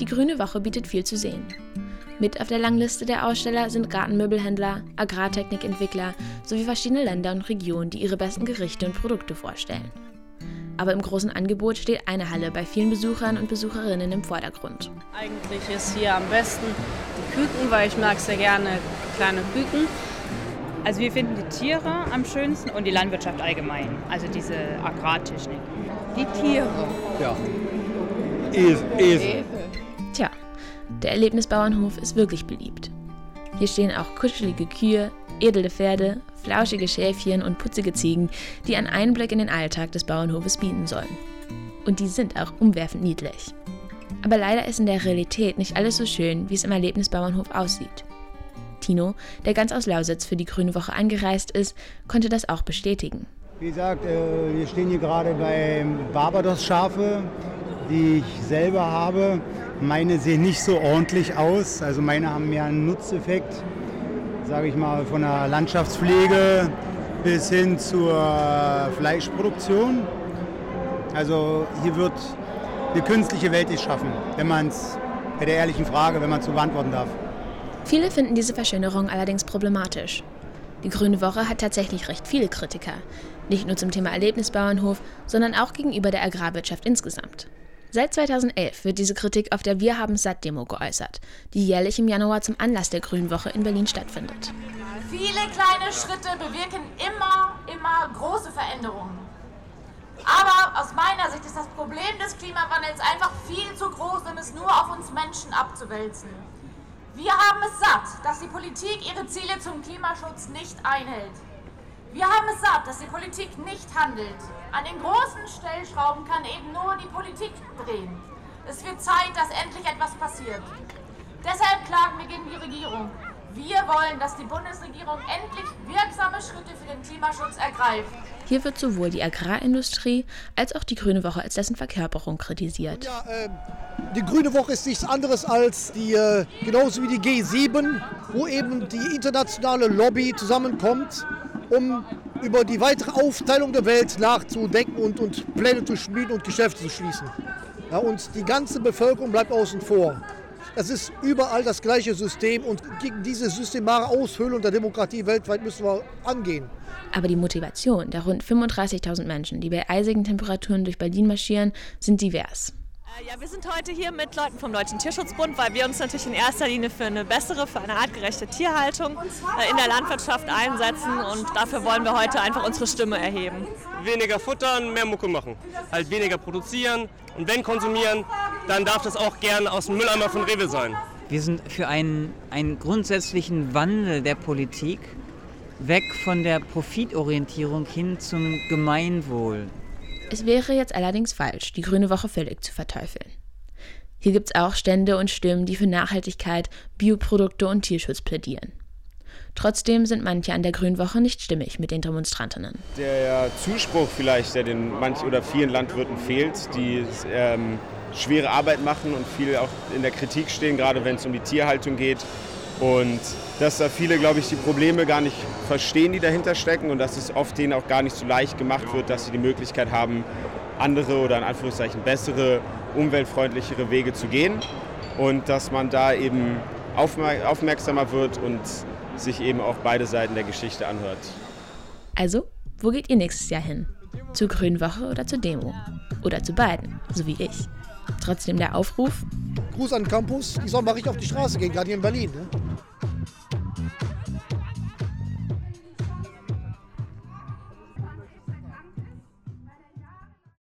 Die Grüne Woche bietet viel zu sehen. Mit auf der Langliste der Aussteller sind Gartenmöbelhändler, Agrartechnikentwickler sowie verschiedene Länder und Regionen, die ihre besten Gerichte und Produkte vorstellen. Aber im großen Angebot steht eine Halle bei vielen Besuchern und Besucherinnen im Vordergrund. Eigentlich ist hier am besten die Küken, weil ich mag sehr gerne kleine Küken. Also wir finden die Tiere am schönsten und die Landwirtschaft allgemein, also diese Agrartechnik. Die Tiere. Ja. Esel. Esel. Der Erlebnisbauernhof ist wirklich beliebt. Hier stehen auch kuschelige Kühe, edle Pferde, flauschige Schäfchen und putzige Ziegen, die einen Einblick in den Alltag des Bauernhofes bieten sollen. Und die sind auch umwerfend niedlich. Aber leider ist in der Realität nicht alles so schön, wie es im Erlebnisbauernhof aussieht. Tino, der ganz aus Lausitz für die Grüne Woche angereist ist, konnte das auch bestätigen. Wie gesagt, äh, wir stehen hier gerade bei Barbados-Schafe, die ich selber habe. Meine sehen nicht so ordentlich aus. Also meine haben mehr einen Nutzeffekt, sage ich mal, von der Landschaftspflege bis hin zur Fleischproduktion. Also hier wird eine künstliche Welt geschaffen, wenn man es bei der ehrlichen Frage, wenn man es so beantworten darf. Viele finden diese Verschönerung allerdings problematisch. Die Grüne Woche hat tatsächlich recht viele Kritiker. Nicht nur zum Thema Erlebnisbauernhof, sondern auch gegenüber der Agrarwirtschaft insgesamt. Seit 2011 wird diese Kritik auf der Wir haben satt Demo geäußert, die jährlich im Januar zum Anlass der Grünen Woche in Berlin stattfindet. Viele kleine Schritte bewirken immer, immer große Veränderungen. Aber aus meiner Sicht ist das Problem des Klimawandels einfach viel zu groß, um es nur auf uns Menschen abzuwälzen. Wir haben es satt, dass die Politik ihre Ziele zum Klimaschutz nicht einhält. Wir haben es satt, dass die Politik nicht handelt. An den großen Stellschrauben kann eben nur die Politik drehen. Es wird Zeit, dass endlich etwas passiert. Deshalb klagen wir gegen die Regierung. Wir wollen, dass die Bundesregierung endlich wirksame Schritte für den Klimaschutz ergreift. Hier wird sowohl die Agrarindustrie als auch die Grüne Woche als dessen Verkörperung kritisiert. Ja, äh, die Grüne Woche ist nichts anderes als die, äh, genauso wie die G7, wo eben die internationale Lobby zusammenkommt, um über die weitere Aufteilung der Welt nachzudenken und, und Pläne zu schmieden und Geschäfte zu schließen. Ja, und die ganze Bevölkerung bleibt außen vor. Es ist überall das gleiche System und gegen diese systemare Aushöhlung der Demokratie weltweit müssen wir angehen. Aber die Motivation der rund 35.000 Menschen, die bei eisigen Temperaturen durch Berlin marschieren, sind divers. Ja, wir sind heute hier mit Leuten vom Deutschen Tierschutzbund, weil wir uns natürlich in erster Linie für eine bessere, für eine artgerechte Tierhaltung in der Landwirtschaft einsetzen und dafür wollen wir heute einfach unsere Stimme erheben. Weniger futtern, mehr Mucke machen. Halt weniger produzieren und wenn konsumieren, dann darf das auch gern aus dem Mülleimer von Rewe sein. Wir sind für einen, einen grundsätzlichen Wandel der Politik weg von der Profitorientierung hin zum Gemeinwohl. Es wäre jetzt allerdings falsch, die Grüne Woche völlig zu verteufeln. Hier gibt es auch Stände und Stimmen, die für Nachhaltigkeit, Bioprodukte und Tierschutz plädieren. Trotzdem sind manche an der Grünen Woche nicht stimmig mit den Demonstrantinnen. Der Zuspruch vielleicht, der den manch oder vielen Landwirten fehlt, die ähm, schwere Arbeit machen und viel auch in der Kritik stehen, gerade wenn es um die Tierhaltung geht. Und dass da viele, glaube ich, die Probleme gar nicht verstehen, die dahinter stecken und dass es oft denen auch gar nicht so leicht gemacht wird, dass sie die Möglichkeit haben, andere oder in Anführungszeichen bessere, umweltfreundlichere Wege zu gehen und dass man da eben aufmerksamer wird und sich eben auch beide Seiten der Geschichte anhört. Also, wo geht ihr nächstes Jahr hin? Zur Grünen Woche oder zur Demo? Oder zu beiden, so wie ich. Trotzdem der Aufruf. Gruß an den Campus, die sollen mal richtig auf die Straße gehen, gerade hier in Berlin. Ne?